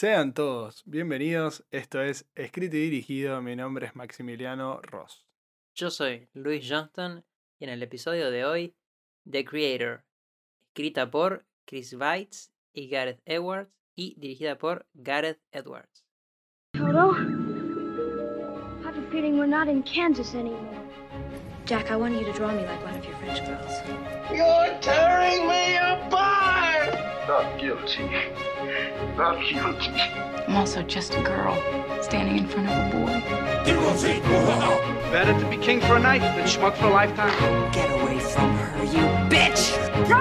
Sean todos bienvenidos. Esto es Escrito y Dirigido. Mi nombre es Maximiliano Ross. Yo soy Luis Johnston y en el episodio de hoy, The Creator, escrita por Chris Weitz y Gareth Edwards y dirigida por Gareth Edwards. Toto, I have a feeling we're not in Kansas anymore. Jack, I want you to draw me like one of your French girls. You're tearing me apart! Not guilty. Not guilty. I'm also just a girl standing in front of a boy. Better to be king for a night than schmuck for a lifetime. Get away from her, you bitch! You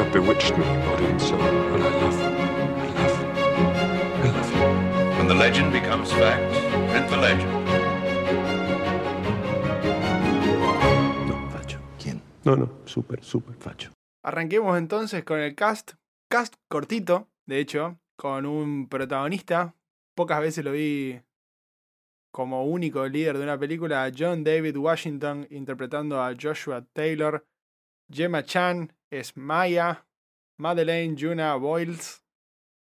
have bewitched me, body and soul, and I love you. I love you. I love you. When the legend becomes fact, print the legend. No, facho. ¿Quién? No, no, súper, súper facho. Arranquemos entonces con el cast. Cast cortito, de hecho, con un protagonista. Pocas veces lo vi como único líder de una película. John David Washington interpretando a Joshua Taylor. Gemma Chan es Maya. Madeleine Juna Boyles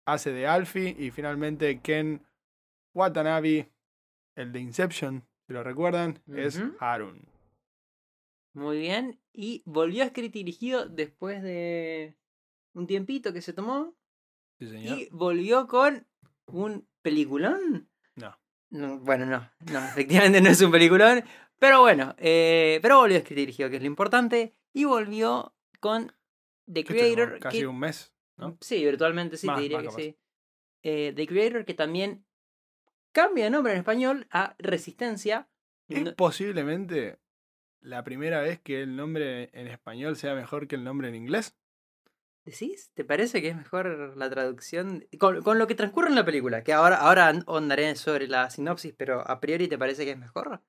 hace de Alfie. Y finalmente Ken Watanabe, el de Inception, si lo recuerdan, es. Harun. Muy bien. Y volvió a escrito y dirigido después de un tiempito que se tomó. Sí, señor. Y volvió con un peliculón. No. No, bueno, no, no, efectivamente no es un peliculón. Pero bueno, eh, pero volvió a escrito y dirigido, que es lo importante. Y volvió con The Creator. Casi que- un mes. ¿no? Sí, virtualmente sí, Más, te diría que capaz. sí. Eh, The Creator, que también cambia de nombre en español a Resistencia. Es No- posiblemente la primera vez que el nombre en español sea mejor que el nombre en inglés. ¿Decís? ¿Te parece que es mejor la traducción? Con, con lo que transcurre en la película, que ahora, ahora ahondaré sobre la sinopsis, pero a priori te parece que es mejor.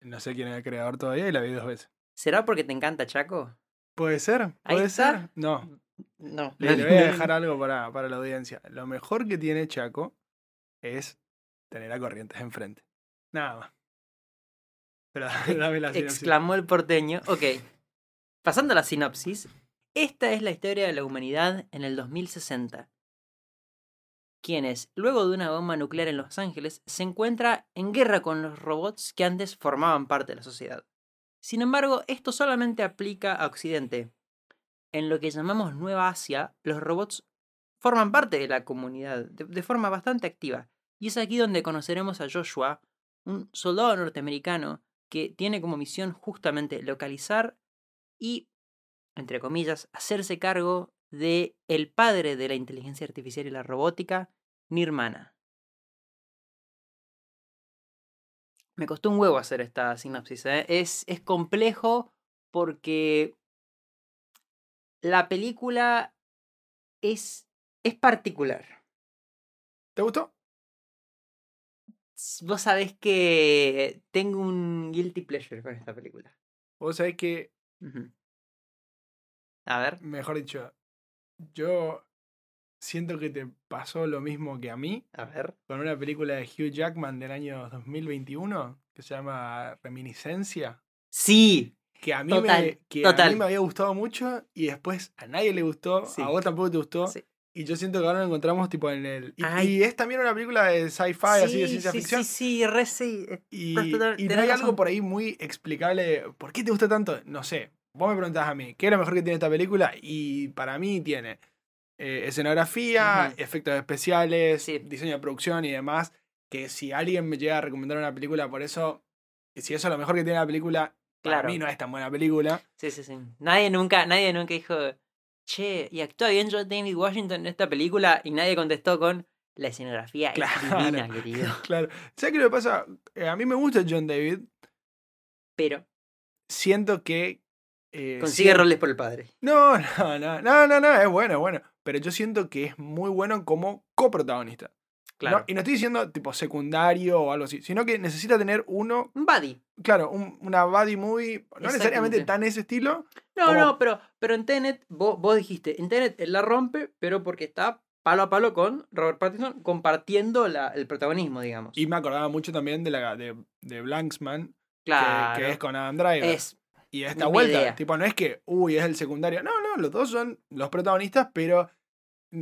No sé quién es el creador todavía y la vi dos veces. ¿Será porque te encanta Chaco? ¿Puede ser? Ahí ¿Puede está. ser? No. No. Le, le voy a dejar algo para, para la audiencia. Lo mejor que tiene Chaco es tener a Corrientes enfrente. Nada más. Pero dame la sinopsis. Exclamó el porteño. Ok. Pasando a la sinopsis. Esta es la historia de la humanidad en el 2060. Quienes, luego de una bomba nuclear en Los Ángeles, se encuentra en guerra con los robots que antes formaban parte de la sociedad. Sin embargo, esto solamente aplica a Occidente. En lo que llamamos Nueva Asia, los robots forman parte de la comunidad de, de forma bastante activa. Y es aquí donde conoceremos a Joshua, un soldado norteamericano que tiene como misión justamente localizar y, entre comillas, hacerse cargo de el padre de la inteligencia artificial y la robótica, Nirmana. Me costó un huevo hacer esta sinopsis. ¿eh? Es, es complejo porque la película es, es particular. ¿Te gustó? Vos sabés que tengo un guilty pleasure con esta película. Vos sabés que. A ver. mejor dicho, yo siento que te pasó lo mismo que a mí A ver. con una película de Hugh Jackman del año 2021 que se llama Reminiscencia. Sí. Que a mí, Total, me, que a mí me había gustado mucho y después a nadie le gustó, Sí. a vos tampoco te gustó. Sí. Y yo siento que ahora lo encontramos tipo en el... Y, es también una película de sci-fi, así de ciencia sí, ficción. Sí, sí, re sí. eh, Y, y no hay algo por ahí muy explicable. ¿Por qué te gusta tanto? No sé. Vos me preguntás a mí, ¿qué es lo mejor que tiene esta película? Y para mí tiene eh, escenografía, efectos especiales, Sí. diseño de producción y demás. Que si alguien me llega a recomendar una película por eso, y si eso es lo mejor que tiene la película, para Claro. mí no es tan buena película. Sí, sí, sí. Nadie nunca, nadie nunca dijo, che, y actúa bien John David Washington en esta película, y nadie contestó con la escenografía Claro. es divina, querido. Claro. ¿Sabes qué le pasa? Eh, a mí me gusta John David. Pero Siento que. Eh, consigue roles por el padre. No, no, no, no, no, no, es bueno, es bueno. Pero yo siento que es muy bueno como coprotagonista. Claro. No, y no estoy diciendo tipo secundario o algo así, sino que necesita tener uno, Un buddy. claro, un- una buddy movie, no necesariamente tan ese estilo. No, Como- no, pero, pero en Tenet, vos, vos dijiste, en Tenet él la rompe, pero porque está palo a palo con Robert Pattinson compartiendo la- el protagonismo, digamos. Y me acordaba mucho también de la de, de Blanksman, que- claro. que, es con Adam Driver. es y esta misma vuelta, idea. tipo, no es que, uy, es el secundario. No, no, los dos son los protagonistas, pero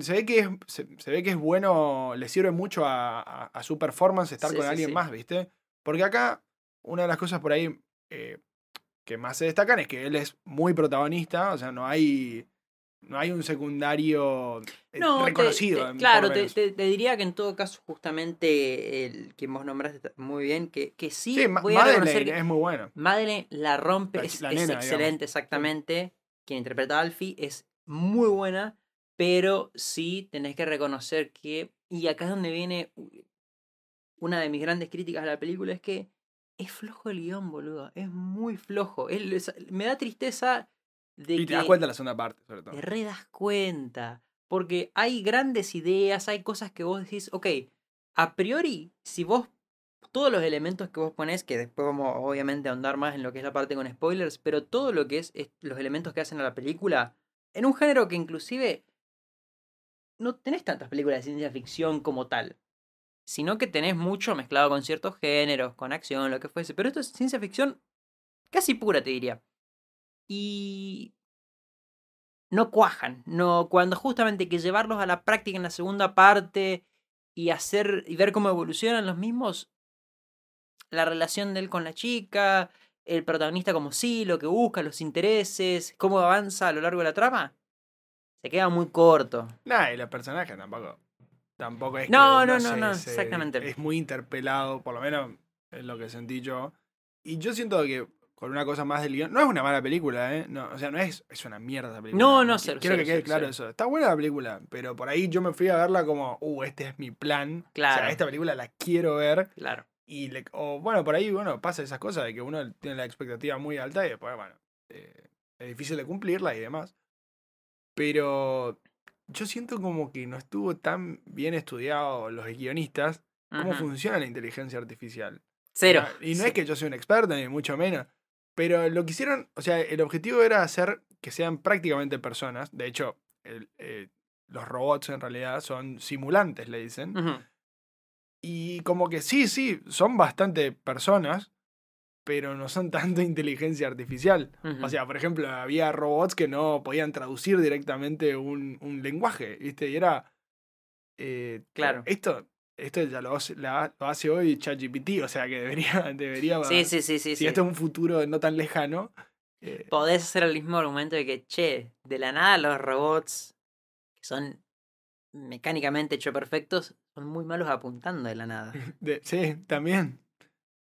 se ve que es, se, se ve que es bueno, le sirve mucho a, a- a su performance estar Sí, con sí, alguien sí. más, ¿viste? Porque acá, una de las cosas por ahí eh, que más se destacan es que él es muy protagonista, o sea, no hay. No hay un secundario eh, No, reconocido. te- claro, te, diría que en todo caso, justamente el que vos nombraste muy bien, que, que sí, Sí, voy a reconocer que es muy bueno. Madeleine la rompe, La es, digamos. excelente, exactamente. Quien interpreta a Alfie es muy buena, pero sí tenés que reconocer que, y acá es donde viene una de mis grandes críticas a la película, es que es flojo el guion, boludo, es muy flojo. Es- me da tristeza de Y te das cuenta en la segunda parte, sobre todo. te re das cuenta. Porque hay grandes ideas, hay cosas que vos decís, ok, a priori, si vos, todos los elementos que vos ponés, que después vamos obviamente a ahondar más en lo que es la parte con spoilers, pero todo lo que es, es los elementos que hacen a la película, en un género que inclusive no tenés tantas películas de ciencia ficción como tal, sino que tenés mucho mezclado con ciertos géneros, con acción, lo que fuese, pero esto es ciencia ficción casi pura, te diría. Y no cuajan. No, cuando justamente hay que llevarlos a la práctica en la segunda parte y hacer y ver cómo evolucionan los mismos, la relación de él con la chica, el protagonista como sí, lo que busca, los intereses, cómo avanza a lo largo de la trama, se queda muy corto. Nah, y los personajes tampoco. Tampoco es que No, uno no, no, se- no, se- exactamente. Es muy interpelado, por lo menos es lo que sentí yo. Y yo siento que con una cosa más del guion. No es una mala película, ¿eh? No, o sea, no es, es una mierda la película. No, no, cero, Quiero cero, que quede cero, claro eso. Está buena la película, pero por ahí yo me fui a verla como, uh, este es mi plan. O Claro. sea, esta película la quiero ver. Claro. Y le- o bueno, por ahí, bueno, pasa esas cosas de que uno tiene la expectativa muy alta y después, bueno, eh, es difícil de cumplirla y demás. Pero yo siento como que no estuvo tan bien estudiado los guionistas cómo funciona la inteligencia artificial. Cero. Y no Sí. es que yo sea un experto, ni mucho menos. Pero lo que hicieron, o sea, el objetivo era hacer que sean prácticamente personas. De hecho, el- eh, los robots en realidad son simulantes, le dicen. Ujú. Y como que sí, sí, son bastante personas, pero no son tanto inteligencia artificial. Ujú. O sea, por ejemplo, había robots que no podían traducir directamente un, un lenguaje, ¿viste? Y era... eh, Claro. Esto, esto ya lo, hace- la- lo hace hoy ChatGPT, o sea que debería... debería Sí, sí, sí, sí. si sí. esto es un futuro no tan lejano... eh, podés hacer el mismo argumento de que, che, de la nada los robots, que son mecánicamente hecho perfectos, son muy malos apuntando de la nada. de- sí, también.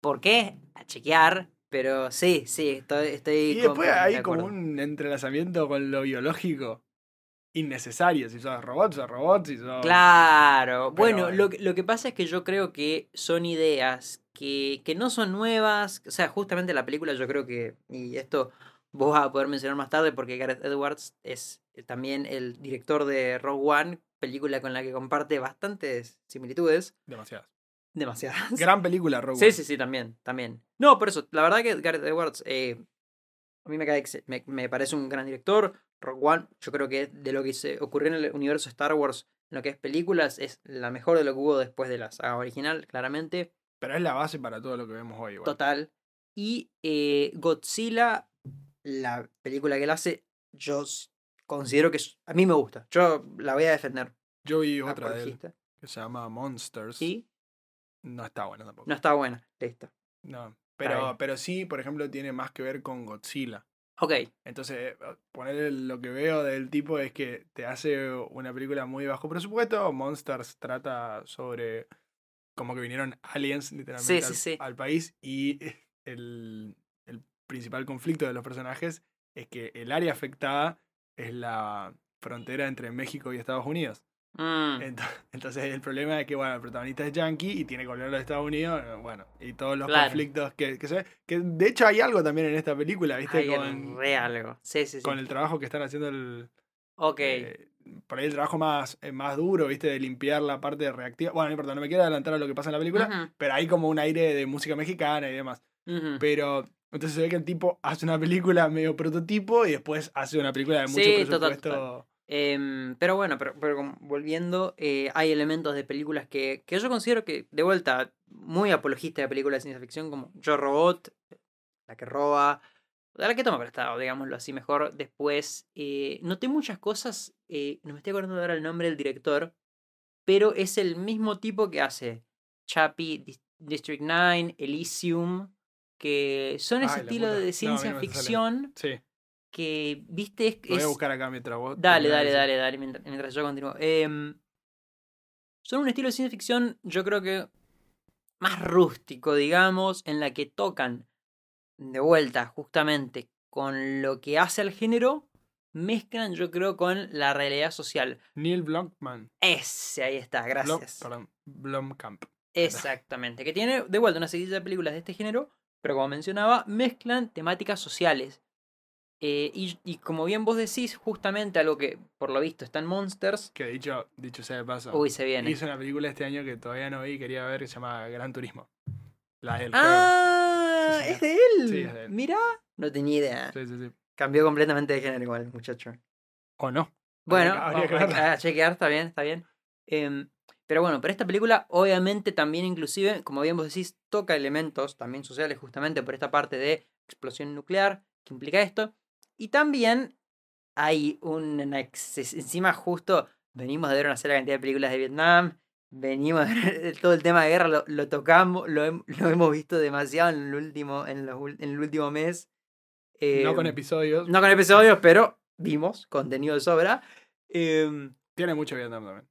¿Por qué? A chequear, pero sí, sí, estoy... estoy Y después de hay como un entrelazamiento con lo biológico innecesario. Si sos robots, sos robots. Si sos... Claro, bueno. Lo, que- lo que pasa es que yo creo que son ideas que, que no son nuevas, o sea, justamente la película yo creo que, y esto vos vas a poder mencionar más tarde porque Gareth Edwards es también el director de Rogue One, película con la que comparte bastantes similitudes, Demasiadas. demasiadas. Gran película, Rogue Sí, One. sí, sí, también, también. No, por eso, la verdad que Gareth Edwards eh, a mí me, cae me, me parece un gran director. Rogue One, yo creo que de lo que se ocurrió en el universo Star Wars, en lo que es películas, es la mejor de lo que hubo después de la saga original, claramente. Pero es la base para todo lo que vemos hoy. igual. Total. Y eh, Godzilla, la película que él hace, yo considero que a mí me gusta. Yo la voy a defender. Yo vi otra de él que se llama Monsters. Y No está buena tampoco. no está buena. Listo. No. Pero, pero sí, por ejemplo, tiene más que ver con Godzilla. Ok. Entonces, ponerle lo que veo del tipo es que te hace una película muy bajo presupuesto. Monsters trata sobre como que vinieron aliens literalmente Sí, al, sí. al país y el, el principal conflicto de los personajes es que el área afectada es la frontera entre México y Estados Unidos. Mm, Ento- Entonces el problema es que, bueno, el protagonista es yankee y tiene que volver a los Estados Unidos, bueno, y todos los Claro. conflictos que, que se que de hecho hay algo también en esta película, ¿viste? hay con, re algo. Sí, sí, sí. con el trabajo que están haciendo el... Ok. eh, por ahí el trabajo más, eh, más duro, ¿viste? De limpiar la parte reactiva. Bueno, no importa, no me quiero adelantar a lo que pasa en la película, pero hay como un aire de música mexicana y demás. Pero entonces se ve que el tipo hace una película medio prototipo y después hace una película de mucho Sí, total, presupuesto. total. Em, pero bueno, pero, volviendo, eh, hay elementos de películas que, que yo considero que, de vuelta, muy apologista de películas de ciencia ficción, como Yo Robot, la que roba, la que toma prestado, digámoslo así mejor. Después, eh, noté muchas cosas, eh, no me estoy acordando ahora el nombre del director, pero es el mismo tipo que hace Chappie, Dis- District 9, Elysium, que son ese Ay, estilo de ciencia no ficción Sí, que, viste, es... lo voy a buscar acá mientras vos. Dale, dale, dale, dale, mientras, mientras yo continúo. Em, son un estilo de ciencia ficción, yo creo que más rústico, digamos, en la que tocan de vuelta justamente con lo que hace al género, mezclan, yo creo, con la realidad social. Neil Blomkamp. Ese, ahí está, Blom- gracias. perdón, Blomkamp. Exactamente, que tiene de vuelta una serie de películas de este género, pero como mencionaba, mezclan temáticas sociales. Eh, y, y como bien vos decís, justamente algo que por lo visto está en Monsters, Que dicho, dicho sea de paso. uy, se viene. Hizo una película este año que todavía no vi y quería ver que se llama Gran Turismo. La del juego. ¡Ah! Sí, ¿Es de él? Sí, es de él. Mirá, no tenía idea. Sí, sí, sí. Cambió completamente de género igual, muchacho. O no. Bueno, habría que verla. a, a chequear, está bien, está bien. Em, pero bueno, pero esta película obviamente también inclusive, como bien vos decís, toca elementos también sociales justamente por esta parte de explosión nuclear que implica esto. Y también hay un ex- encima justo venimos de ver una serie cantidad de películas de Vietnam, venimos de ver todo el tema de guerra, lo, lo tocamos, lo, hem- lo hemos visto demasiado en el último, en los ul- en el último mes. no con Em, episodios. no con episodios, pero vimos contenido de sobra. Em, Tiene mucho Vietnam también.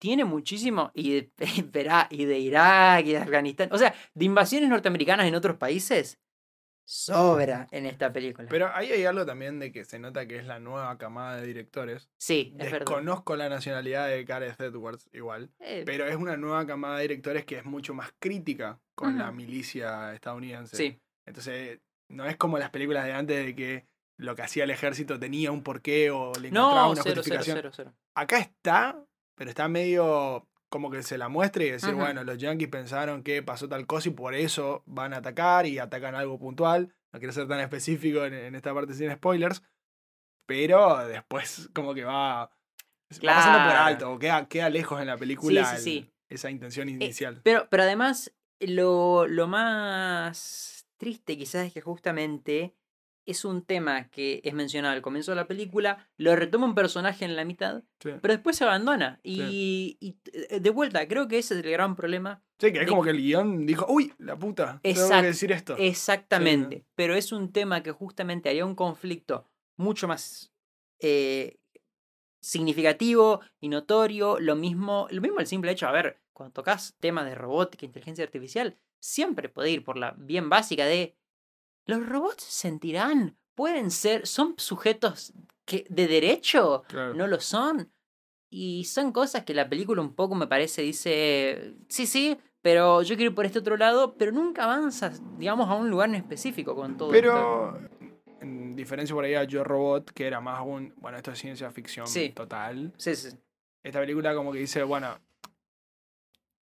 tiene muchísimo. Y de, y de Irak y de Afganistán. O sea, de invasiones norteamericanas en otros países. Sobra en esta película. Pero ahí hay algo también de que se nota que es la nueva camada de directores. sí, es verdad. Desconozco la nacionalidad de Gareth Edwards igual. Eh, Pero es una nueva camada de directores que es mucho más crítica con la milicia estadounidense. sí, Entonces, no es como las películas de antes de que lo que hacía el ejército tenía un porqué o le encontraba no, una cero, cero, justificación. cero, cero. Acá está, pero está medio como que se la muestre y decir, bueno, los yankees pensaron que pasó tal cosa y por eso van a atacar y atacan algo puntual. No quiero ser tan específico en, en esta parte sin spoilers, pero después como que va, va pasando por alto, o queda, queda lejos en la película sí, sí. el- esa intención Eh, inicial. pero, pero además, lo, lo más triste quizás es que justamente es un tema que es mencionado al comienzo de la película, lo retoma un personaje en la mitad, Sí. pero después se abandona. Y, y, eh, de vuelta, creo que ese es el gran problema Sí, que es de- como que el guion dijo, uy, la puta, tengo que decir esto. Exactamente. Pero es un tema que justamente haría un conflicto mucho más eh, significativo y notorio. Lo mismo, lo mismo el simple hecho, a ver, cuando tocas temas de robótica, inteligencia artificial, siempre puede ir por la bien básica de los robots sentirán, pueden ser, son sujetos que de derecho, Claro. no lo son. Y son cosas que la película un poco me parece dice, sí, sí, pero yo quiero ir por este otro lado, pero nunca avanzas, digamos, a un lugar en específico con todo esto. Pero, en diferencia por ahí a Yo Robot, que era más un, bueno, esto es ciencia ficción Sí. total. Sí, sí. Esta película como que dice, bueno,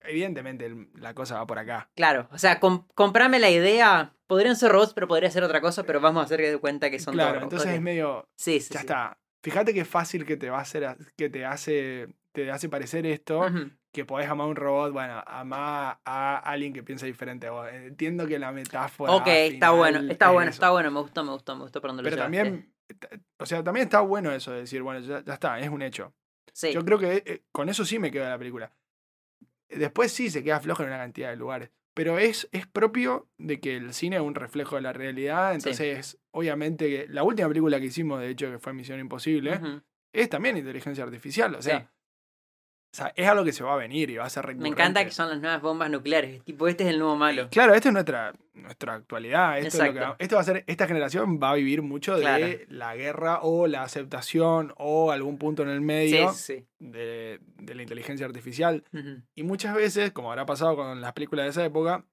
evidentemente la cosa va por acá. Claro, o sea, com- comprame la idea, podrían ser robots, pero podría ser otra cosa, pero vamos a hacer de cuenta que son Claro, entonces robots. es medio, Sí, sí, ya sí. está. Fíjate qué fácil que te va a hacer, que te hace, te hace parecer esto, Ujú. que podés amar a un robot, bueno, amar a alguien que piensa diferente a vos. Entiendo que la metáfora Ok, está bueno, está es bueno, eso. está bueno, me gustó, me gustó, me gustó por Pero también, o sea, también está bueno eso de decir, bueno, ya, ya está, es un hecho. Sí, Yo creo que eh, con eso sí me quedo de la película. Después sí se queda flojo en una cantidad de lugares. Pero es, es propio de que el cine es un reflejo de la realidad. Entonces, obviamente, la última película que hicimos, de hecho, que fue Misión Imposible, es también inteligencia artificial. O sea, Sí. O sea, es algo que se va a venir y va a ser Me recurrente. encanta que son las nuevas bombas nucleares, tipo, este es el nuevo malo. Claro, esto es nuestra, nuestra actualidad. Esto, es lo que Exacto. va- esto va a ser, esta generación va a vivir mucho Claro. de la guerra o la aceptación o algún punto en el medio sí. de, de la inteligencia artificial. Y muchas veces, como habrá pasado con las películas de esa época,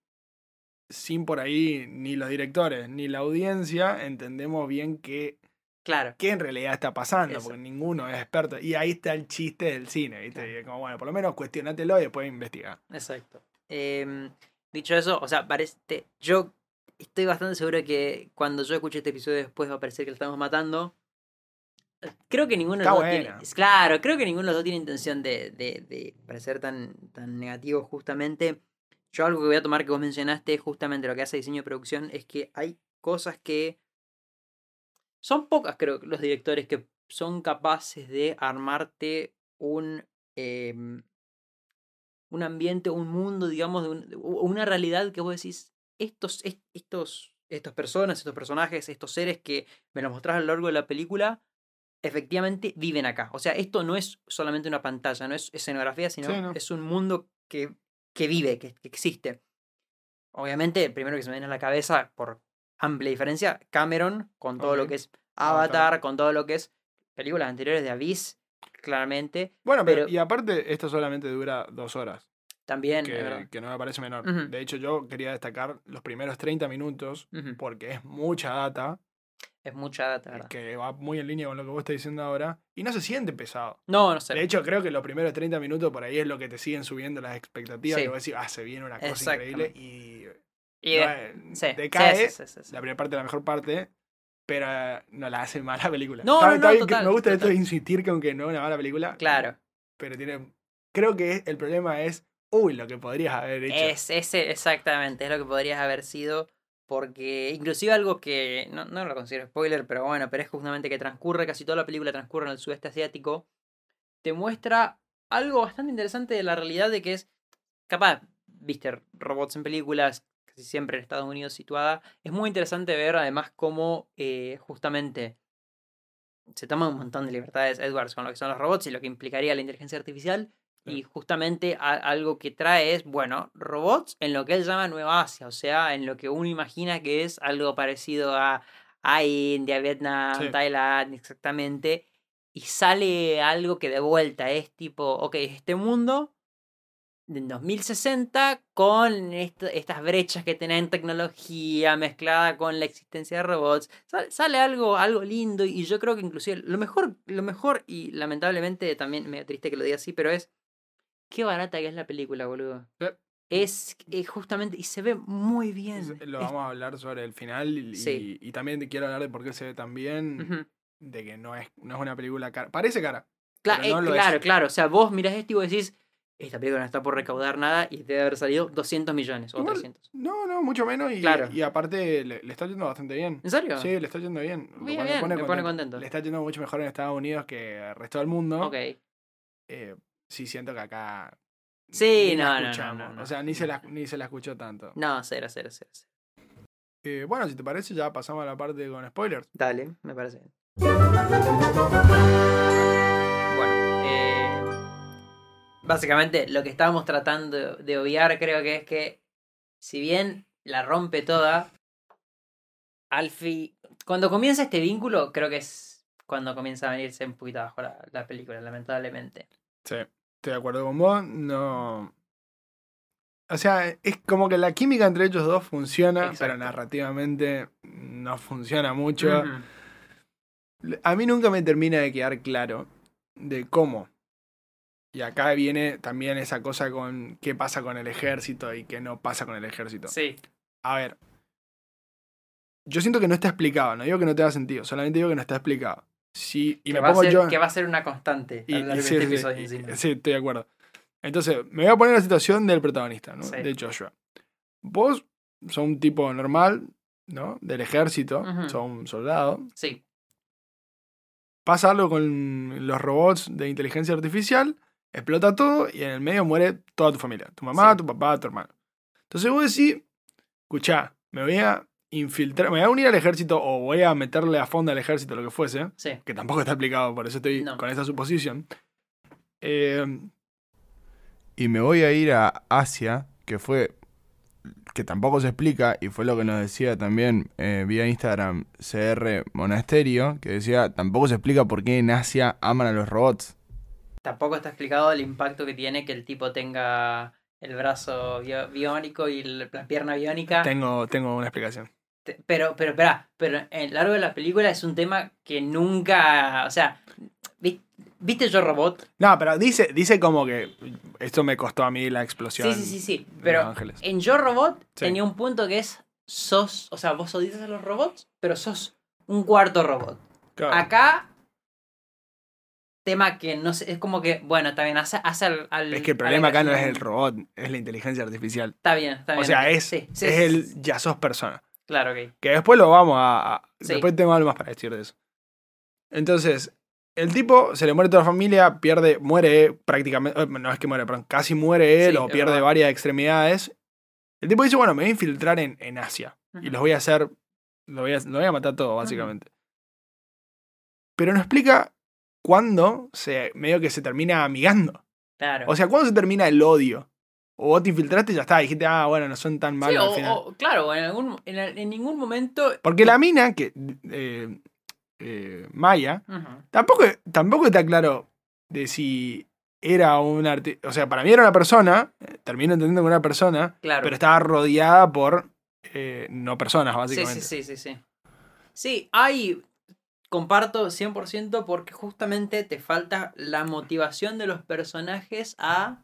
sin por ahí ni los directores ni la audiencia entendemos bien qué, Claro. qué en realidad está pasando, Eso. porque ninguno es experto. Y ahí está el chiste del cine, ¿viste? Claro. Y como, bueno, por lo menos cuestionátelo y después investiga. Exacto. Em, dicho eso, o sea, parece. Yo estoy bastante seguro de que cuando yo escuche este episodio después va a parecer que lo estamos matando. Creo que ninguno de los dos tiene. Claro, creo que ninguno de los dos tiene intención de, de, de parecer tan, tan negativo, justamente. Yo algo que voy a tomar que vos mencionaste, justamente lo que hace diseño y producción, es que hay cosas que son pocas, creo, los directores que son capaces de armarte un, em, un ambiente, un mundo, digamos, de un- una realidad que vos decís, estos, est- estos, estas personas, estos personajes, estos seres que me los mostrás a lo largo de la película, efectivamente viven acá. O sea, esto no es solamente una pantalla, no es escenografía, sino Sí, no. es un mundo que, que vive, que, que existe. Obviamente, el primero que se me viene a la cabeza, por amplia diferencia, Cameron, con todo lo que es Avatar. Avatar, con todo lo que es películas anteriores de Abyss, claramente. Bueno, pero, y aparte, esto solamente dura dos horas, También, que, que no me parece menor. De hecho, yo quería destacar los primeros 30 minutos, porque es mucha data, Es mucha data, ¿verdad? que va muy en línea con lo que vos estás diciendo ahora, y no se siente pesado. No, no sé. De hecho, creo que los primeros 30 minutos por ahí es lo que te siguen subiendo las expectativas. Sí. Que vos decís, ah, se viene una cosa increíble y, Y no, de- eh, sí, decae. sí, sí. La primera parte la mejor parte, pero no la hace mala película. No, no, no, total, me gusta esto de insistir que aunque no es una mala película, Claro. pero tiene. Creo que el problema es, uy, lo que podrías haber hecho. Es ese, exactamente, es lo que podrías haber sido. Porque inclusive algo que no, no lo considero spoiler, pero bueno, pero es justamente que transcurre, casi toda la película transcurre en el sudeste asiático, te muestra algo bastante interesante de la realidad de que es, capaz, viste, robots en películas, casi siempre en Estados Unidos situada, es muy interesante ver además cómo eh, justamente se toma un montón de libertades Edwards con lo que son los robots y lo que implicaría la inteligencia artificial. Y justamente a- algo que trae es, bueno, robots en lo que él llama Nueva Asia, o sea, en lo que uno imagina que es algo parecido a, a India, Vietnam, Sí. Tailandia, exactamente. Y sale algo que de vuelta es tipo, ok, este mundo en 2060 con est- estas brechas que tienen tecnología mezclada con la existencia de robots. Sale, sale algo, algo lindo y yo creo que inclusive lo mejor, lo mejor y lamentablemente también me triste que lo diga así, pero es qué barata que es la película, boludo. Sí. Es, eh, justamente y se ve muy bien. Es- Lo Es- vamos a hablar sobre el final y, Sí. y también quiero hablar de por qué se ve tan bien, de que no es, no es una película cara. Parece cara. Cla- no eh, claro, es. claro. O sea, vos mirás esto y vos decís, esta película no está por recaudar nada y debe haber salido 200 millones o Igual, 300. No, no, mucho menos. Y, Claro. y aparte le, le está yendo bastante bien. ¿En serio? Sí, le está yendo bien. Bien, bien, me pone contento. Le está yendo mucho mejor en Estados Unidos que el resto del mundo. Ok. Eh, sí, siento que acá. Sí, la no, no, no, no. O sea, ni se, la, ni se la escuchó tanto. No, cero, cero, cero. cero. Eh, bueno, si te parece, ya pasamos a la parte con spoilers. Dale, me parece bien. Bueno, eh, básicamente lo que estábamos tratando de obviar creo que es que si bien la rompe toda, Alfie, cuando comienza este vínculo, creo que es cuando comienza a venirse un poquito abajo la, la película, lamentablemente. Sí, estoy de acuerdo con vos. No. O sea, es como que la química entre ellos dos funciona, pero narrativamente no funciona mucho. A mí nunca me termina de quedar claro de cómo. Y acá viene también esa cosa con qué pasa con el ejército y qué no pasa con el ejército. Sí, A ver. Yo siento que no está explicado, no digo que no tenga sentido, solamente digo que no está explicado. Sí, y que, me va a pongo ser, yo. que va a ser una constante y- a y sí, este sí, y- estoy de acuerdo. Entonces, me voy a poner en la situación del protagonista, ¿no? De Joshua. Vos sos un tipo normal, ¿no? Del ejército, Ujú. sos un soldado. Sí, Pasa algo con los robots de inteligencia artificial, explota todo y en el medio muere toda tu familia. Tu mamá, Sí. tu papá, tu hermano. Entonces vos decís, escuchá, me voy a infiltrar, me voy a unir al ejército o voy a meterle a fondo al ejército, lo que fuese, sí. que tampoco está explicado, por eso estoy No. con esta suposición. Eh, y me voy a ir a Asia, que fue, que tampoco se explica, y fue lo que nos decía también eh, vía Instagram CR Monasterio, que decía, tampoco se explica por qué en Asia aman a los robots. Tampoco está explicado el impacto que tiene que el tipo tenga el brazo bio- biónico y la pierna biónica. Tengo, tengo una explicación. Pero, pero, espera, pero en el largo de la película es un tema que nunca. O sea, vi- ¿viste Yo Robot? No, pero dice, dice como que esto me costó a mí la explosión. Sí, sí, sí, sí. Pero en Yo Robot Sí. tenía un punto que es. Sos. O sea, vos odias a los robots, pero sos un cuarto robot. Claro. Acá. Tema que no sé. Es como que. Bueno, está bien, hace, hace al, al- es que el problema acá no es el robot, es la inteligencia artificial. Está bien, está bien. O sea, es, Sí, sí, es sí, el ya sos persona. Claro, ok. Que después lo vamos a. Después tengo algo más para decir de eso. Entonces, el tipo se le muere toda la familia, pierde, muere prácticamente. eh, No es que muere, perdón, casi muere él o pierde verdad. varias extremidades. El tipo dice: Bueno, me voy a infiltrar en, en Asia y los voy a hacer. Lo voy a, lo voy a matar todo, básicamente. Pero no explica cuándo se, medio que se termina amigando. Claro. O sea, ¿cuándo se termina el odio? O vos te infiltraste y ya está, dijiste, ah, bueno, no son tan Sí, malos al o- final. o- claro, en, algún, en, en ningún momento. Porque la mina, que eh, eh, Maya, tampoco, tampoco está claro de si era un artista. O sea, para mí era una persona, eh, termino entendiendo que era una persona, Claro. pero estaba rodeada por eh, no personas, Sí, básicamente. sí, sí, sí, sí. Sí, hay. Comparto 100% porque justamente te falta la motivación de los personajes a.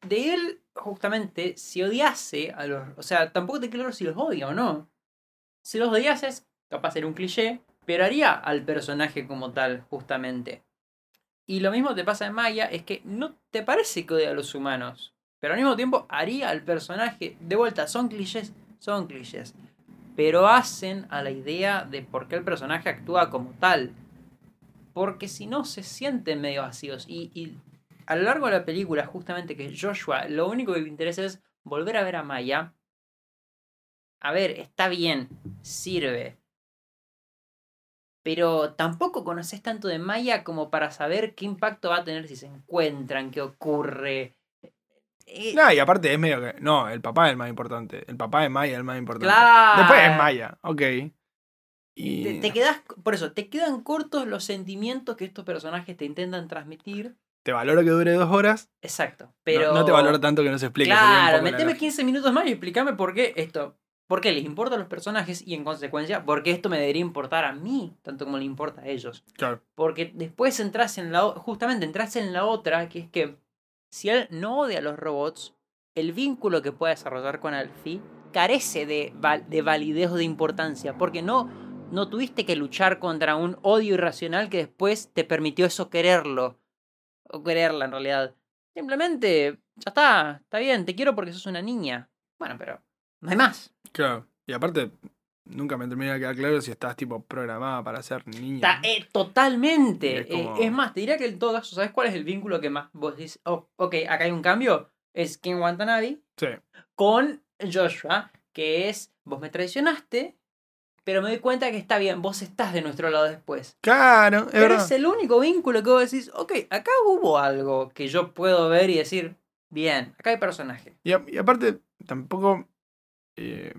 De él, justamente, si odiase a los. O sea, tampoco te claro si los odia o no. Si los odiases, capaz era un cliché, pero haría al personaje como tal, justamente. Y lo mismo te pasa en Maya, es que no te parece que odia a los humanos, pero al mismo tiempo haría al personaje. De vuelta, son clichés, son clichés pero hacen a la idea de por qué el personaje actúa como tal. Porque si no, se sienten medio vacíos. Y, a lo largo de la película, justamente que Joshua, lo único que le interesa es volver a ver a Maya. A ver, está bien, sirve. Pero tampoco conoces tanto de Maya como para saber qué impacto va a tener si se encuentran, qué ocurre. Eh, No, y aparte es medio que. No, el papá es el más importante. El papá de Maya es el más importante. Claro. Después es Maya, ok. Y. Te, te quedas, por eso, te quedan cortos los sentimientos que estos personajes te intentan transmitir. te valoro que dure dos horas. Exacto. no- Pero. No, te valoro tanto que no se explique. sería un Claro, meteme lógica. 15 minutos más y explícame por qué esto. ¿Por qué les importa a los personajes y en consecuencia, por qué esto me debería importar a mí, tanto como le importa a ellos? Claro. Porque después entras en la. Justamente entras en la otra, que es que si él no odia a los robots, el vínculo que pueda desarrollar con Alfie carece de, de validez o de importancia. Porque no, no tuviste que luchar contra un odio irracional que después te permitió eso quererlo. O quererla en realidad. Simplemente, ya está, está bien, te quiero porque sos una niña. Bueno, pero no hay más. Claro. Y aparte, nunca me termina de quedar claro si estás tipo programada para ser niña. Ta- eh, totalmente. Eh, es más, te diría que en todo caso, ¿sabes cuál es el vínculo que más vos decís? Oh, ok, acá hay un cambio. Es Ken Watanabe Sí. con Joshua, que es, vos me traicionaste, pero me doy cuenta que está bien, vos estás de nuestro lado después. Claro, es pero verdad. es el único vínculo que vos decís, ok, acá hubo algo que yo puedo ver y decir, bien, acá hay personaje. Y, a- y aparte, tampoco. eh,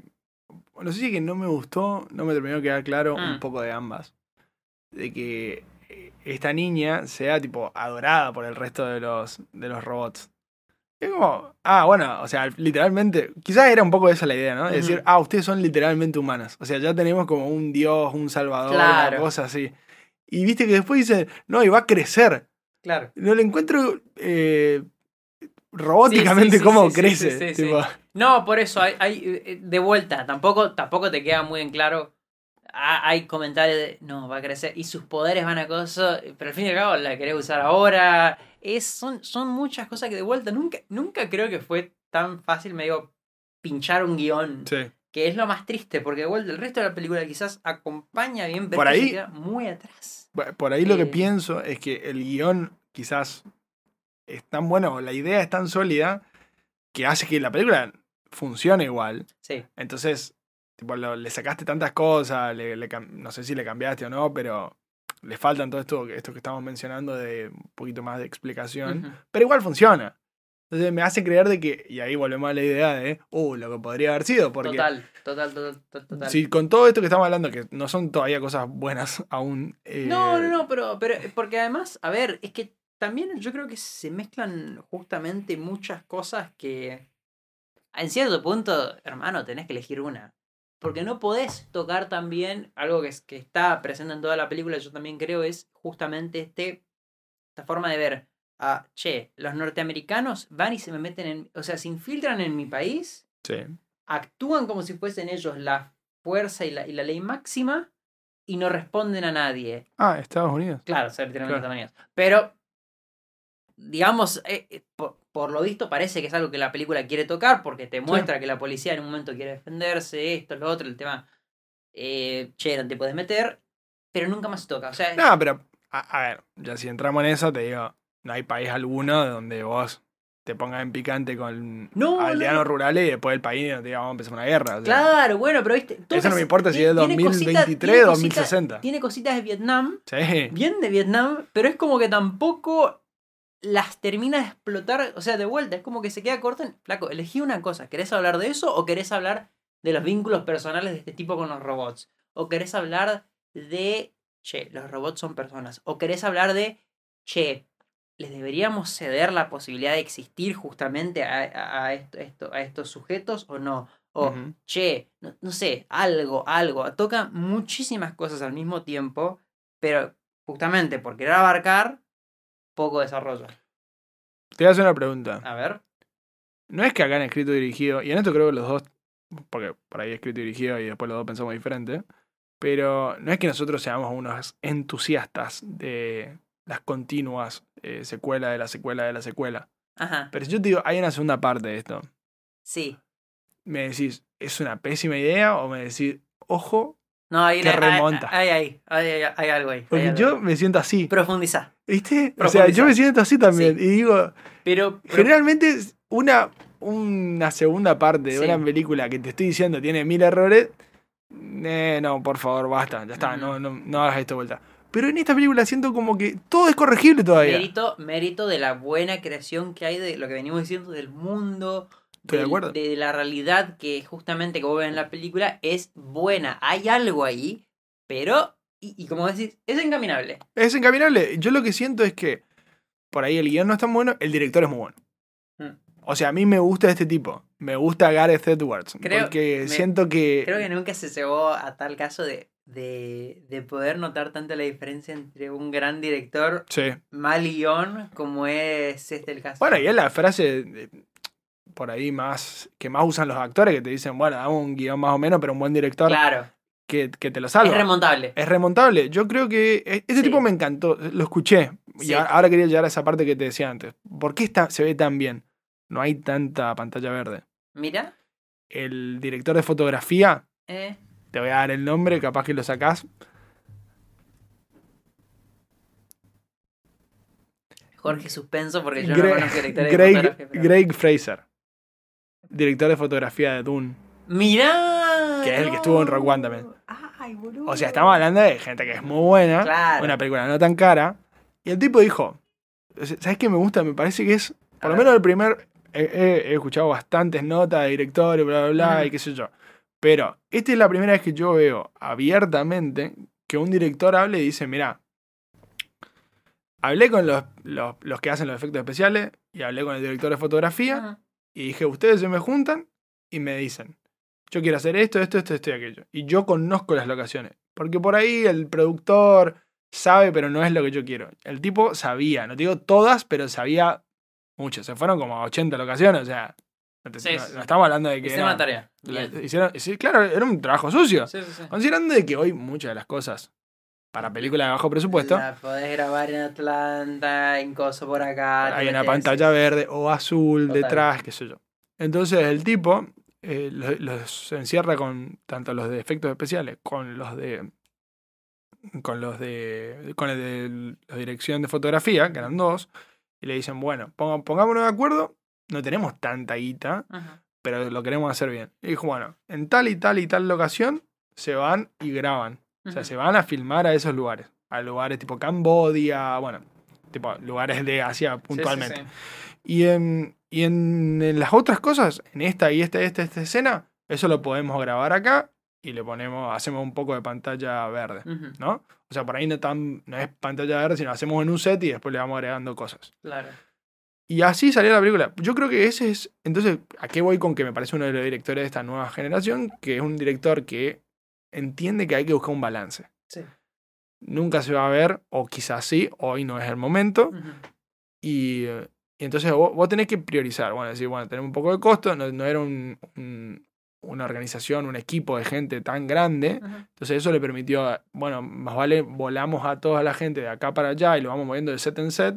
no sé si es que no me gustó, no me terminó de quedar claro Mm. un poco de ambas. De que eh, esta niña sea tipo adorada por el resto de los, de los robots. Es como, ah, bueno, o sea, literalmente, quizás era un poco esa la idea, ¿no? De decir, ah, ustedes son literalmente humanas. O sea, ya tenemos como un dios, un salvador, Claro. una cosa así. Y viste que después dicen, no, y va a crecer. Claro. No le encuentro eh, robóticamente sí, cómo sí, crece. tipo, No, por eso, hay, hay, eh, de vuelta, tampoco, tampoco te queda muy en claro. Hay comentarios de, no, va a crecer, y sus poderes van a cosas, pero al fin y al cabo la querés usar ahora. Es, son, son muchas cosas que de vuelta, nunca, nunca creo que fue tan fácil, me digo, pinchar un guion. Sí. Que es lo más triste, porque de vuelta el resto de la película quizás acompaña bien, pero Por se ahí- queda muy atrás. Por ahí lo que Eh. pienso es que el guion quizás es tan bueno, la idea es tan sólida, que hace que la película funcione igual. Sí, Entonces, tipo, lo- le sacaste tantas cosas, le- le cam- no sé si le cambiaste o no, pero le faltan todo esto, esto que estamos mencionando de un poquito más de explicación. Pero igual funciona. Entonces me hace creer de que, y ahí volvemos a la idea de, uh, lo que podría haber sido, porque total, total, total, total. total. si con todo esto que estamos hablando, que no son todavía cosas buenas aún. eh, No, no, no, pero, pero porque además, a ver, es que también yo creo que se mezclan justamente muchas cosas que en cierto punto, hermano, tenés que elegir una. Porque no podés tocar también algo que, es, que está presente en toda la película, yo también creo, es justamente este, esta forma de ver a, che, los norteamericanos van y se me meten en, o sea, se infiltran en mi país, Sí. actúan como si fuesen ellos la fuerza y la, y la ley máxima y no responden a nadie. Ah, Estados Unidos. Claro, literalmente Claro. Estados Unidos. Pero digamos, eh, eh, por, por lo visto parece que es algo que la película quiere tocar porque te muestra que la policía en un momento quiere defenderse, esto, lo otro, el tema, eh, che, no te puedes meter, pero nunca más se toca. O sea, No, pero, a, a ver, ya si entramos en eso, te digo, no hay país alguno donde vos te pongas en picante con No, aldeanos no. rurales y después el país no te diga, vamos a empezar una guerra. o sea, claro, bueno, pero viste. Eso no me importa si es tiene- tiene cositas- 2023, tiene cositas- 2060. Tiene cositas de Vietnam, Sí. bien de Vietnam, pero es como que tampoco las termina de explotar, o sea, de vuelta, es como que se queda corto en, flaco, elegí una cosa, ¿querés hablar de eso o querés hablar de los vínculos personales de este tipo con los robots? ¿O querés hablar de, che, los robots son personas? ¿O querés hablar de, che, les deberíamos ceder la posibilidad de existir justamente a, a- esto, esto- a estos sujetos o no? O, che, no, no sé, algo, algo. Toca muchísimas cosas al mismo tiempo, pero justamente por querer abarcar, poco desarrollo. Te voy a hacer una pregunta. A ver. No es que acá en escrito y dirigido, y en esto creo que los dos, porque por ahí escrito y dirigido y después los dos pensamos diferente, pero no es que nosotros seamos unos entusiastas de las continuas eh, secuela de la secuela de la secuela. Ajá. Pero si yo te digo, hay una segunda parte de esto, Sí. me decís, ¿es una pésima idea? O me decís, ojo, No, hay, Que remonta. Hay, hay, hay, algo ahí. porque algo yo me siento así. Profundiza. ¿Viste? O sea, yo me siento así también. Sí. Y digo, Pero. pero- generalmente una, una segunda parte de una película que te estoy diciendo tiene mil errores. Eh, no, por favor, basta, ya está, no, no, no hagas esto de vuelta. Pero en esta película siento como que todo es corregible todavía. Mérito, mérito de la buena creación que hay de lo que venimos diciendo del mundo. Estoy de acuerdo. de la realidad que justamente que vos ves en la película es buena. Hay algo ahí, pero. Y, y como decís, es encaminable. Es encaminable. Yo lo que siento es que por ahí el guion no es tan bueno, el director es muy bueno. Mm. O sea, a mí me gusta este tipo. Me gusta Gareth Edwards. Creo- porque me- siento que. Creo que nunca se llegó a tal caso de, de, de poder notar tanto la diferencia entre un gran director Sí. mal guion como es este el caso. Bueno, y es la frase por ahí más que más usan los actores que te dicen, bueno, dame un guion más o menos, pero un buen director Claro, que, que te lo salva. es remontable. Es remontable. Yo creo que e- este Sí. tipo me encantó. Lo escuché. Y Sí. ahora quería llegar a esa parte que te decía antes. ¿Por qué está, se ve tan bien? No hay tanta pantalla verde. Mira, El director de fotografía, eh, te voy a dar el nombre, capaz que lo sacás. Jorge Suspenso, porque yo Gre- no conozco directores de Greg, fotografía, pero- Greg Fraser. Director de fotografía de Dune. Mirá. Que es el que estuvo en Rogue One también. Ay, boludo. O sea, estamos hablando de gente que es muy buena. Claro. Una película no tan cara. Y el tipo dijo, ¿sabes qué me gusta? Me parece que es, por lo menos el primer, he, he- he escuchado bastantes notas de directores, bla, bla, bla, Ujú. y qué sé yo. Pero esta es la primera vez que yo veo abiertamente que un director hable y dice, mira, hablé con los, los, los que hacen los efectos especiales y hablé con el director de fotografía. Y dije, ustedes se me juntan y me dicen, yo quiero hacer esto, esto, esto, esto y aquello. Y yo conozco las locaciones. Porque por ahí el productor sabe, pero no es lo que yo quiero. El tipo sabía, no te digo todas, pero sabía muchas. Se fueron como a 80 locaciones, o sea, no, te- Sí, no- sí. no estamos hablando de que... Hicieron la tarea. la- hicieron, claro, era un trabajo sucio. Sí, sí, sí. Considerando de que hoy muchas de las cosas para películas de bajo presupuesto La podés grabar en Atlanta, en Coso por acá. hay una pantalla verde o azul Total. detrás, qué sé yo. Entonces el tipo eh, los, los encierra con tanto los de efectos especiales, con los de con los de con el de la dirección de fotografía, que eran dos, y le dicen, bueno, ponga- pongámonos de acuerdo, no tenemos tanta guita, Ajá. pero lo queremos hacer bien. Y dijo, bueno, en tal y tal y tal locación se van y graban. O sea, se van a filmar a esos lugares. A lugares tipo Cambodia, bueno, tipo lugares de Asia Sí, sí, puntualmente. sí. Y, en, y en, en las otras cosas, en esta y esta, esta, esta escena, eso lo podemos grabar acá y le ponemos, hacemos un poco de pantalla verde, ¿no? O sea, por ahí no, tan, no es pantalla verde, sino hacemos en un set y después le vamos agregando cosas. Claro. Y así salió la película. Yo creo que ese es. Entonces, ¿a qué voy con que me parece uno de los directores de esta nueva generación? Que es un director que entiende que hay que buscar un balance. Sí. Nunca se va a ver, o quizás sí, hoy no es el momento. Y, eh, y entonces vos, vos tenés que priorizar. Bueno, decir, bueno, tenemos un poco de costo, no, no era un- un- una organización, un equipo de gente tan grande. Ujú. Entonces eso le permitió, bueno, más vale volamos a toda la gente de acá para allá y lo vamos moviendo de set en set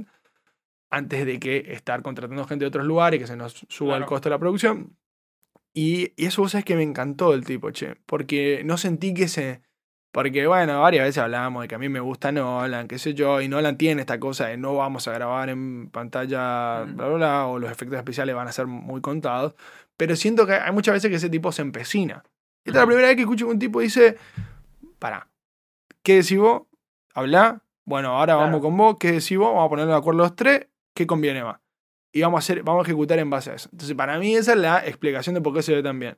antes de que estar contratando gente de otros lugares, que se nos suba el costo de la producción. Y, y eso vos sabés que me encantó el tipo, che, porque no sentí que se... Porque bueno, varias veces hablábamos de que a mí me gusta Nolan, qué sé yo, y Nolan tiene esta cosa de no vamos a grabar en pantalla, Mm. bla, bla, bla, o los efectos especiales van a ser muy contados. Pero siento que hay muchas veces que ese tipo se empecina. Esta es la primera vez que escucho que un tipo dice, pará, ¿qué decís vos? Habla, bueno, ahora Claro. vamos con vos, ¿qué decís vos? Vamos a ponernos de acuerdo los tres, ¿qué conviene más? Y vamos a, hacer, vamos a ejecutar en base a eso. Entonces, para mí esa es la explicación de por qué se ve tan bien.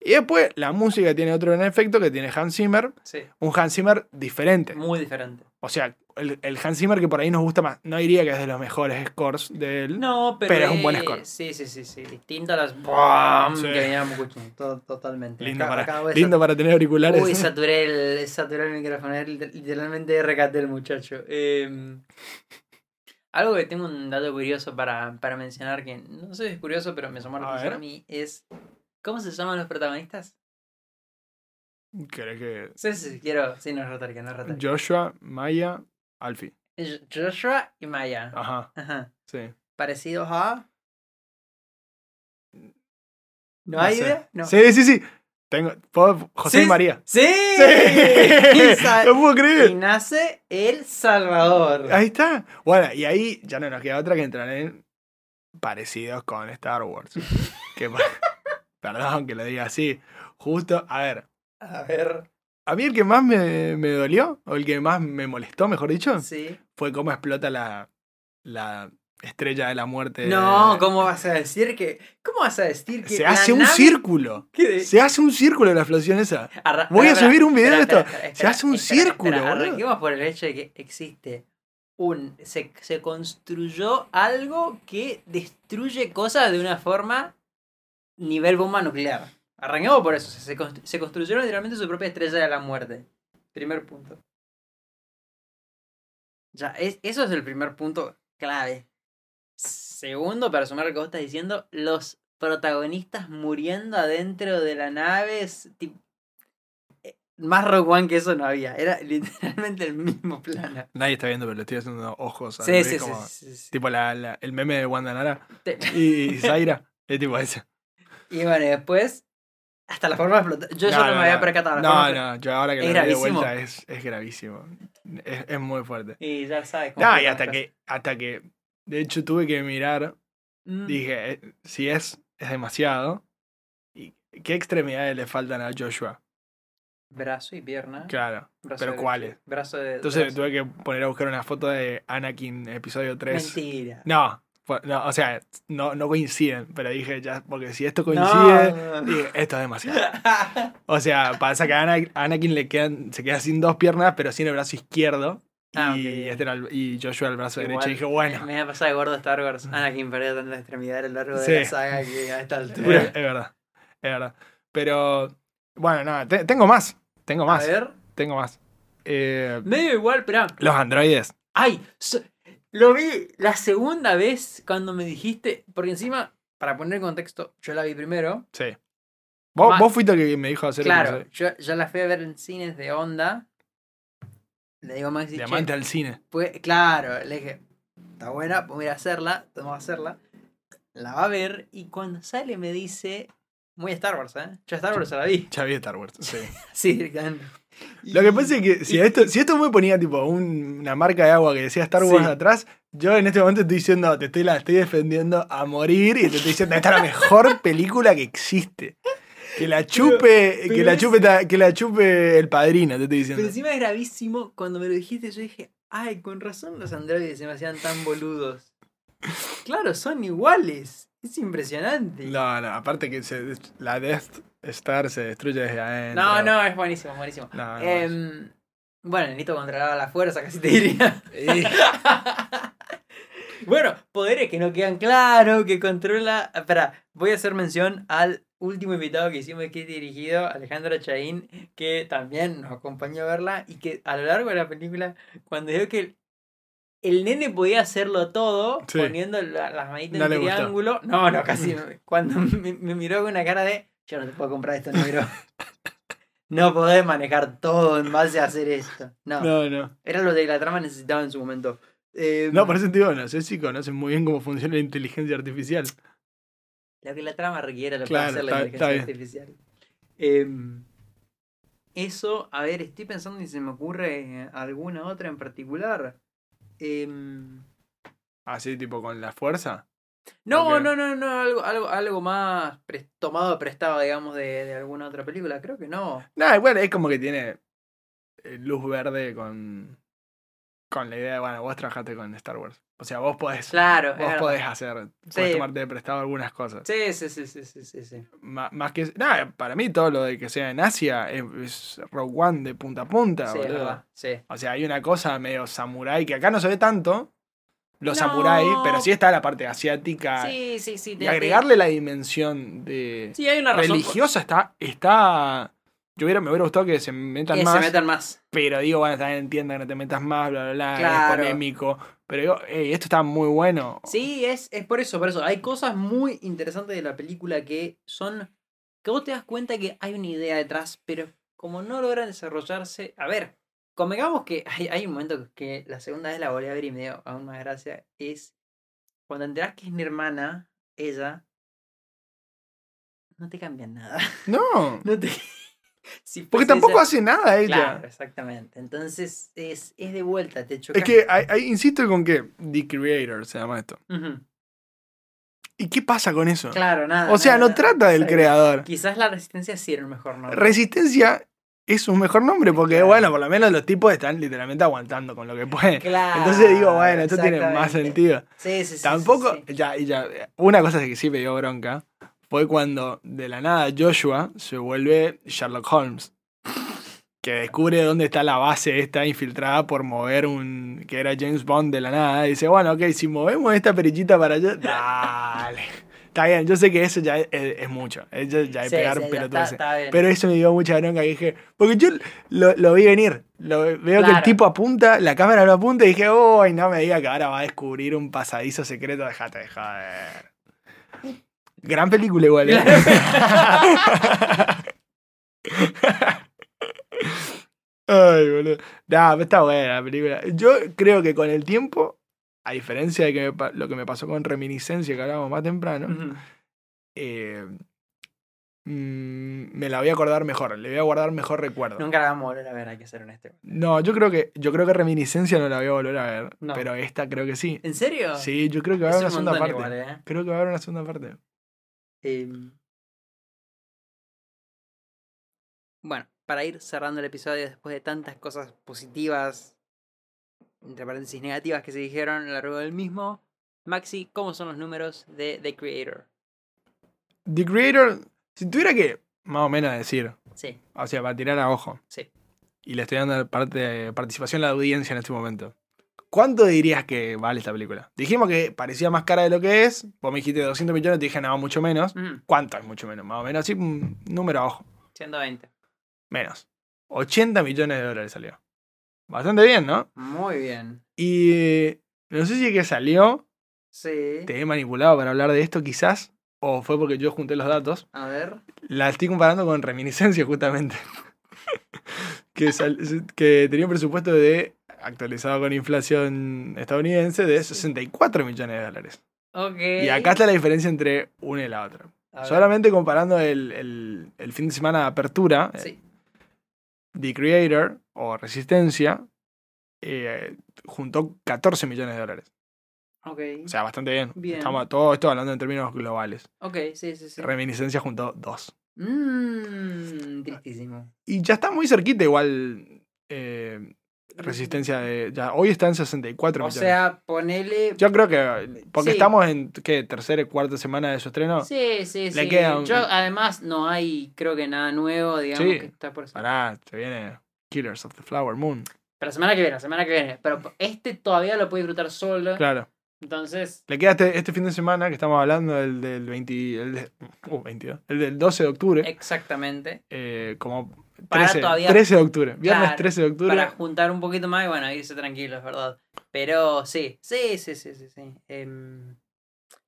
Y después, la música tiene otro gran efecto que tiene Hans Zimmer, Sí, un Hans Zimmer diferente. muy diferente. O sea, el, el Hans Zimmer que por ahí nos gusta más, no diría que es de los mejores scores de él. No, pero, Pero es un buen score. Sí, sí, sí, sí. Distinto a las ¡bam! Sí. que veníamos escuchando. To- totalmente. Lindo, Acá- para, acá lindo para tener auriculares. Uy, saturé el, saturé el micrófono. lit- Literalmente recaté el muchacho. Eh, algo que tengo un dato curioso para, para mencionar, que no sé si es curioso, pero me llamó la A atención a mí, es... ¿Cómo se llaman los protagonistas? ¿Querés que Sí, sí, quiero... Sí, no es no es retórica. Joshua, Maya, Alfie. Joshua y Maya. Ajá, Ajá. sí. Parecidos a... ¿No, No hay sé. idea? No. Sí, sí, sí. Tengo, ¿puedo- José Sí, y María. ¡Sí! Sí. Y no puedo y creer. nace El Salvador. Ahí está. Bueno, y ahí ya no nos queda otra que entrar en parecidos con Star Wars. que, perdón que lo diga así. Justo, a ver, A ver. a mí el que más me, me dolió, o el que más me molestó, mejor dicho, Sí. fue cómo explota la, la estrella de la muerte. No, ¿cómo vas a decir que.? ¿Cómo vas a decir que.? Se hace un nave- círculo. ¿Qué? Se hace un círculo la explosión esa. Arra- Voy a subir un video espera, de esto. espera, Se hace un círculo. Arranquemos por el hecho de que existe un. Se, se construyó algo que destruye cosas de una forma nivel bomba nuclear. Arranquemos por eso. Se, constru- se construyeron literalmente su propia estrella de la muerte. Primer punto. Ya, es, eso es el primer punto clave. Segundo, para sumar lo que vos estás diciendo, los protagonistas muriendo adentro de la nave. es eh, Más Rogue One que eso no había. Era literalmente el mismo plano. Nadie está viendo, pero le estoy haciendo ojos. Sí, sí, sí, Como sí, sí. Tipo la, la- el meme de Wanda Nara y, y Zaira. Es tipo ese. Y bueno, y después. Hasta la forma de explotar. Yo ya no, me había percatado. No, no, yo ahora que lo veo de vuelta es, es gravísimo. Es, es muy fuerte. Y ya sabes. cómo No, y hasta que, hasta que, de hecho, tuve que mirar. Mm. dije, eh, si es, es demasiado, ¿y qué extremidades le faltan a Joshua? Brazo y pierna. Claro. brazo pero ¿cuáles? Brazo de. Entonces brazo- tuve que poner a buscar una foto de Anakin episodio 3. Mentira. No, no, o sea, no, no coinciden, pero dije ya, porque si esto coincide, No. dije, esto es demasiado. O sea, pasa que a Ana- a Anakin le quedan, se queda sin dos piernas, pero sin el brazo izquierdo. Ah, y, ok. este era el- y Joshua el brazo Igual, derecho. Y dije, bueno, Me ha pasado de gordo Star Wars. Anakin perdió tantas extremidades a lo largo de Sí. la saga que a esta es, altura. es verdad, es verdad. Pero, bueno, nada, te- tengo más, tengo A más, ver. tengo más. Eh, Medio igual, pero. los androides. ¡Ay! so- lo vi la segunda vez cuando me dijiste. Porque encima, para poner en contexto, yo la vi primero. Sí. Vos, fuiste el que me dijo hacer Claro, yo, yo la fui a ver en cines de onda. Le digo a Maxi, che, Diamante al cine. pues, claro, le dije, está buena, pues ir a hacerla, vamos a hacerla. La va a ver y cuando sale me dice, muy Star Wars, ¿eh? Yo Star Wars la vi. Ya vi Star Wars, sí. Sí, directamente. Lo que pasa es que si esto, si esto me ponía tipo un- una marca de agua que decía Star Wars Sí. atrás, yo en este momento estoy diciendo, te estoy, la estoy defendiendo a morir y te estoy diciendo, esta es la mejor película que existe. Que la chupe, pero que la chupe, que la chupe el padrino, te estoy Pero diciendo. encima es gravísimo, cuando me lo dijiste yo dije, ay, con razón los androides se me hacían tan boludos. Claro, son iguales. Es impresionante. No, no, aparte que se- la Death Star se destruye desde adentro. No, no, es buenísimo, es buenísimo. No, no, Em, bueno, necesito controlar la fuerza, casi te diría. Bueno, poderes que no quedan claros, que controla. Espera, voy a hacer mención al último invitado que hicimos que es dirigido, Alejandro Chaín, que también nos acompañó a verla y que a lo largo de la película, cuando dijo que el, nene podía hacerlo todo, Sí. poniendo la- las manitas No en gustó. triángulo. No, no, casi. cuando me, me miró con una cara de, yo no te puedo comprar esto, negro. No podés manejar todo en base a hacer esto. No. no, no. Era lo que la trama necesitaba en su momento. Em, No, por ese sentido, no sé si conocen muy bien cómo funciona la inteligencia artificial. Lo que la trama requiere lo Claro, puede hacer la inteligencia artificial. Em, eso, a ver, estoy pensando si se me ocurre alguna otra en particular. Em, Así, tipo, con la fuerza. no, Ok. no, no, no, algo, algo, algo más pres- tomado prestado, digamos, de, de alguna otra película. Creo que no. Nada, bueno, es como que tiene eh, luz verde con, con la idea de, bueno, vos trabajaste con Star Wars. O sea, vos podés, Claro, vos podés hacer, Sí. podés tomarte de prestado algunas cosas. Sí, sí, sí, sí, sí, sí, sí. Más que. Nada, para mí todo lo de que sea en Asia es, es Rogue One de punta a punta, Sí, boludo. sí. O sea, hay una cosa medio samurái que acá no se ve tanto. Los No. samurái, pero sí está la parte asiática. Sí, sí, sí. y agregarle la dimensión de Sí, hay una razón. por- religiosa está. está yo hubiera, me hubiera gustado que se metan que más. se metan más. Pero digo, bueno, también entiendo que no te metas más, bla, bla, bla, Claro. es polémico. Pero digo, "Ey, esto está muy bueno. Sí, es, es por eso, por eso. Hay cosas muy interesantes de la película que son. que vos te das cuenta que hay una idea detrás, pero como no logran desarrollarse. A ver, convengamos que hay, hay un momento que la segunda vez la volví a ver y me dio aún más gracia. Es cuando enterás que es mi hermana, ella. No te cambian nada. No. No te. Si Porque tampoco hace nada ella. Claro, exactamente. Entonces es, es de vuelta, te choca. Es que, hay- hay- insisto con que The Creator se llama esto. ¿Y qué pasa con eso? Claro, nada. o sea, nada, no trata del creador. Quizás la resistencia sí era el mejor nombre. Resistencia es un mejor nombre porque, Claro. bueno, por lo menos los tipos están literalmente aguantando con lo que pueden. Claro, Entonces digo, bueno, esto tiene más sentido. Sí, sí, sí. Tampoco, sí, sí. Ya, una cosa que sí me dio bronca fue cuando de la nada Joshua se vuelve Sherlock Holmes. Que descubre dónde está la base esta infiltrada por mover un. que era James Bond de la nada. Y dice, bueno, ok, si movemos esta perillita para allá. Dale. Está bien, yo sé que eso ya es, es mucho. Eso ya es Sí, pegar sí, ya pelotudeces. está- está bien. Pero eso me dio mucha bronca. que dije, porque yo lo, lo vi venir. Lo, veo que el tipo apunta, la cámara lo apunta y dije, uy, no me diga que ahora va a descubrir un pasadizo secreto. Déjate de joder. Gran película igual, ¿eh? Ay, boludo. Nah, pero está buena la película. Yo creo que con el tiempo, a diferencia de que me lo que me pasó con Reminiscencia que hablábamos más temprano, eh, mm, me la voy a acordar mejor, le voy a guardar mejor recuerdo. Nunca la vamos a volver a ver, hay que ser honesto. No, yo creo que yo creo que Reminiscencia no la voy a volver a ver, No. pero esta creo que sí. ¿En serio? Sí, yo creo que va a haber una un segunda parte. igual, ¿eh? Creo que va a haber una segunda parte. Em, Bueno, para ir cerrando el episodio después de tantas cosas positivas, entre paréntesis negativas que se dijeron a lo largo del mismo, Maxi, ¿cómo son los números de The Creator? The Creator, si tuviera que más o menos decir, Sí, o sea, para tirar a ojo, sí. y le estoy dando parte, participación a la audiencia en este momento. ¿Cuánto dirías que vale esta película? Dijimos que parecía más cara de lo que es. Vos me dijiste 200 millones, te dije nada, mucho menos. ¿Cuánto es mucho menos? Más o menos, así, un número a ojo. 120. Menos. 80 millones de dólares salió. Bastante bien, ¿no? Muy bien. Y no sé si es que salió, Sí. te he manipulado para hablar de esto quizás, o fue porque yo junté los datos. A ver. La estoy comparando con Reminiscencia justamente. que, sal- que tenía un presupuesto de, actualizado con inflación estadounidense, de 64 millones de dólares. Ok. Y acá está la diferencia entre una y la otra. Solamente comparando el, el- el fin de semana de apertura, eh, Sí. The Creator o Resistencia eh, juntó 14 millones de dólares. Ok. O sea, bastante bien. Bien. Estamos todo esto hablando en términos globales. Ok, sí, sí, sí. Reminiscencia juntó 2. Mmm, tristísimo. Y ya está muy cerquita igual eh, Resistencia de... Ya, hoy está en 64 O millones. sea, ponele. Yo creo que... Porque Sí. estamos en, ¿qué? Tercera y cuarta semana de su estreno. Sí, sí, Le sí. queda un- Yo, además, no hay, creo que nada nuevo, digamos, Sí. que está por. Pará, se viene Killers of the Flower Moon. Pero la semana que viene, la semana que viene. Pero este todavía lo puede disfrutar solo. Claro. Entonces, Le queda este, este fin de semana que estamos hablando, el del 20, el, de- uh, 22, el del 12 de octubre, exactamente. eh, como Para 13, todavía- 13 de octubre, viernes Claro, 13 de octubre. Para juntar un poquito más y bueno, irse tranquilos, ¿verdad? Pero sí, sí, sí, sí, sí. sí. Em,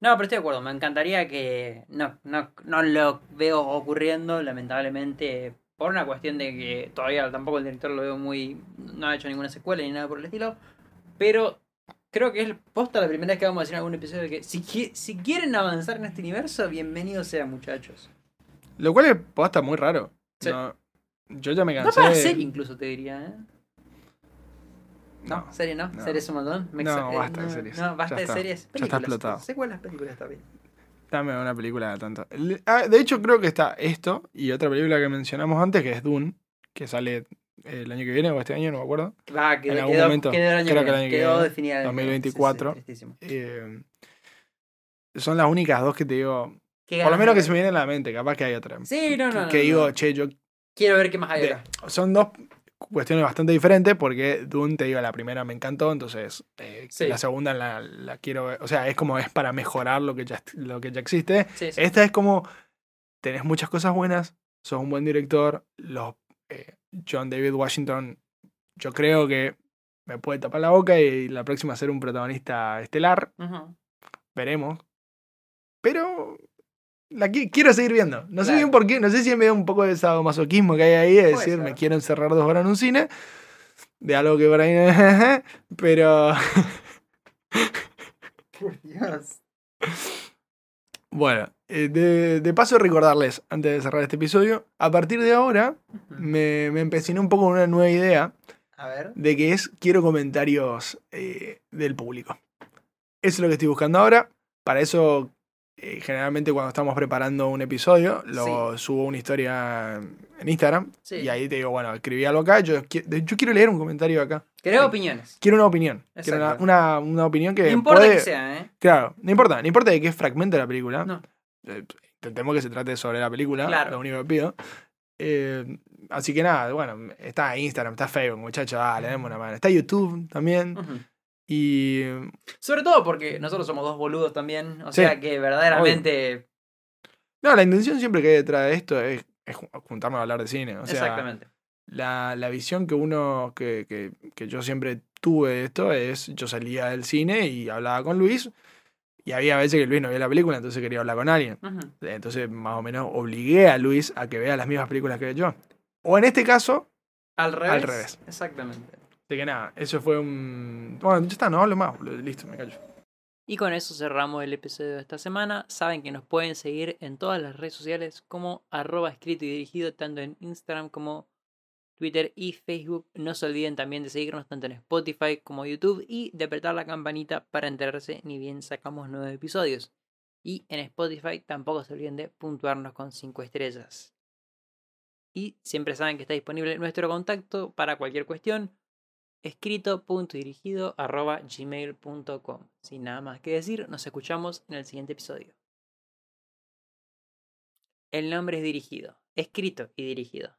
no, pero estoy de acuerdo. Me encantaría que. No, no, no lo veo ocurriendo, lamentablemente. Por una cuestión de que todavía tampoco el director lo veo muy. No ha hecho ninguna secuela ni nada por el estilo. Pero Creo que es posta la primera vez que vamos a decir en algún episodio que si, si quieren avanzar en este universo, bienvenidos sean muchachos. Lo cual es posta muy raro. Sí. No, yo ya me No cansé. para de- serie incluso te diría, ¿eh? No, serie no, no. serie es un montón. Me No, eh, basta de series. No, basta Ya de está. series. Ya está explotado. Secuelas, películas está bien. Dame una película de tanto. Ah, de hecho, creo que está esto y otra película que mencionamos antes, que es Dune, que sale el año que viene o este año, no me acuerdo. Va, quedó, En algún quedó, momento, quedó el año creo que que el año que quedó viene, definida. el- 2024. sí, sí. Eh, son las únicas dos que te digo. Por lo menos que se me viene a la mente, capaz que hay otra. Sí, no, no. que no, que no. digo, che, yo. Quiero ver qué más hay de- acá. son dos cuestiones bastante diferentes porque Dune, te digo, la primera me encantó, entonces eh, Sí. la segunda la, la quiero ver. O sea, es como es para mejorar lo que ya, lo que ya existe. Sí, sí. Esta es como, tenés muchas cosas buenas, sos un buen director, los, eh, John David Washington, yo creo que me puede tapar la boca y la próxima ser un protagonista estelar, veremos. Pero la qui- quiero seguir viendo. No sé bien por qué, no sé si es medio un poco de sadomasoquismo que hay ahí, de decir, ser. me quiero encerrar dos horas en un cine, de algo que por ahí no- pero... Por Dios. Bueno, eh, de, de paso recordarles, antes de cerrar este episodio, a partir de ahora me, me empeciné un poco con una nueva idea A ver. de que es quiero comentarios eh, del público. Eso es lo que estoy buscando ahora. Para eso, generalmente cuando estamos preparando un episodio, lo subo una historia en Instagram. Sí. Y ahí te digo, bueno, escribí algo acá. Yo, yo quiero leer un comentario acá. Querés opiniones. Quiero una opinión. Quiero una, una- una opinión que No importa puede- que sea, ¿eh? Claro, no importa, no importa de qué fragmento de la película. No. Eh, intentemos que se trate sobre la película, Claro. lo único que pido. Eh, así que nada, bueno, está Instagram, está Facebook, muchachos, dale, demos una mano. Está YouTube también. Ujú. Y Sobre todo porque nosotros somos dos boludos también. O Sí, sea que verdaderamente. no, la intención siempre que hay detrás de esto es, es ju- juntarnos a hablar de cine. O sea, exactamente. la, la visión que uno, que, que, que yo siempre tuve de esto es, yo salía del cine y hablaba con Luis. Y había veces que Luis no veía la película, entonces quería hablar con alguien. Ujú. Entonces, más o menos, obligué a Luis a que vea las mismas películas que yo. O en este caso, Al revés. revés. Exactamente. De que nada, eso fue un. Bueno, ya está, no hablo más, listo, me callo. Y con eso cerramos el episodio de esta semana. Saben que nos pueden seguir en todas las redes sociales como arroba escrito y dirigido, tanto en Instagram como Twitter y Facebook. No se olviden también de seguirnos tanto en Spotify como YouTube y de apretar la campanita para enterarse ni bien sacamos nuevos episodios. Y en Spotify tampoco se olviden de puntuarnos con 5 estrellas. Y siempre saben que está disponible nuestro contacto para cualquier cuestión escrito.dirigido arroba gmail.com. Sin nada más que decir, nos escuchamos en el siguiente episodio. El nombre es dirigido, escrito y dirigido.